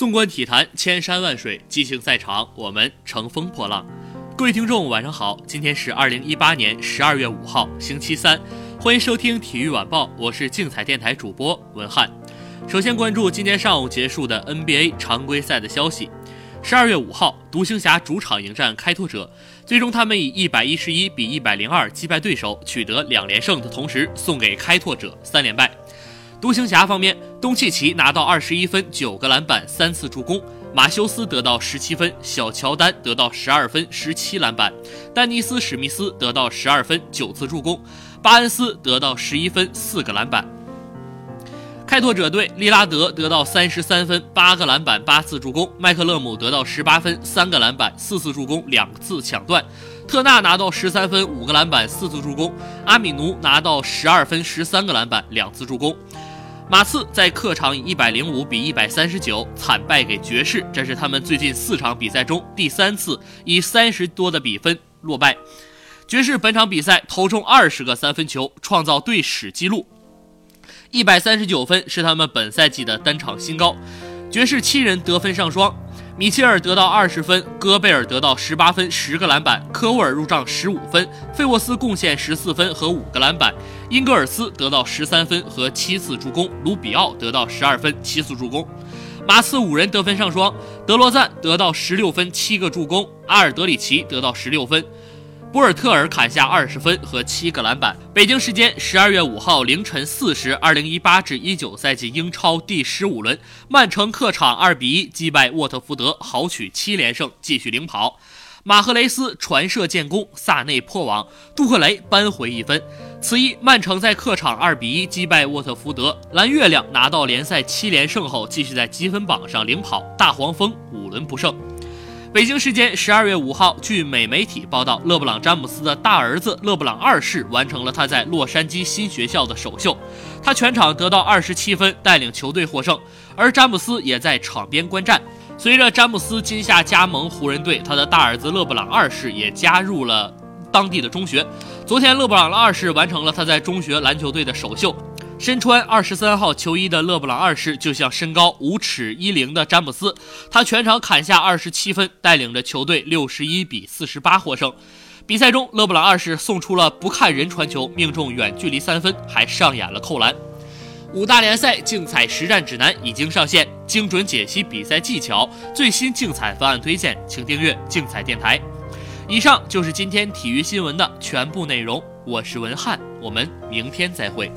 纵观体坛，千山万水，激情赛场，我们乘风破浪。各位听众，晚上好，今天是二零一八年十二月五号，星期三，欢迎收听体育晚报，我是竞彩电台主播文翰。首先关注今天上午结束的 NBA 常规赛的消息。十二月五号，独行侠主场迎战开拓者，最终他们以一百一十一比一百零二击败对手，取得两连胜的同时，送给开拓者三连败。独行侠方面，东契奇拿到二十一分、九个篮板、三次助攻；马修斯得到十七分，小乔丹得到十二分、十七篮板；丹尼斯史密斯得到十二分、九次助攻；巴恩斯得到十一分、四个篮板。开拓者队，利拉德得到三十三分、八个篮板、八次助攻；麦克勒姆得到十八分、三个篮板、四次助攻、两次抢断；特纳拿到十三分、五个篮板、四次助攻；阿米努拿到十二分、十三个篮板、两次助攻。马刺在客场以一百零五比一百三十九惨败给爵士，这是他们最近四场比赛中第三次以三十多的比分落败。爵士本场比赛投中二十个三分球，创造队史纪录，一百三十九分是他们本赛季的单场新高。爵士七人得分上双。米切尔得到二十分，戈贝尔得到十八分、十个篮板，科沃尔入账十五分，费沃斯贡献十四分和五个篮板，英格尔斯得到十三分和七次助攻，卢比奥得到十二分、七次助攻。马刺五人得分上双，德罗赞得到十六分、七个助攻，阿尔德里奇得到十六分。博尔特尔砍下二十分和七个篮板。北京时间十二月五号凌晨四时，二零一八至一九赛季英超第十五轮，曼城客场二比一击败沃特福德，豪取七连胜，继续领跑。马赫雷斯传射建功，萨内破网，杜克雷扳回一分。此役曼城在客场二比一击败沃特福德，蓝月亮拿到联赛七连胜后，继续在积分榜上领跑，大黄蜂五轮不胜。北京时间十二月五号，据美媒体报道，勒布朗·詹姆斯的大儿子勒布朗二世完成了他在洛杉矶新学校的首秀，他全场得到二十七分，带领球队获胜，而詹姆斯也在场边观战。随着詹姆斯今夏加盟湖人队，他的大儿子勒布朗二世也加入了当地的中学。昨天，勒布朗二世完成了他在中学篮球队的首秀。身穿二十三号球衣的勒布朗二世，就像身高五尺一零的詹姆斯，他全场砍下二十七分，带领着球队六十一比四十八获胜。比赛中，勒布朗二世送出了不看人传球，命中远距离三分，还上演了扣篮。五大联赛竞彩实战指南已经上线，精准解析比赛技巧，最新竞彩方案推荐，请订阅竞彩电台。以上就是今天体育新闻的全部内容，我是文翰，我们明天再会。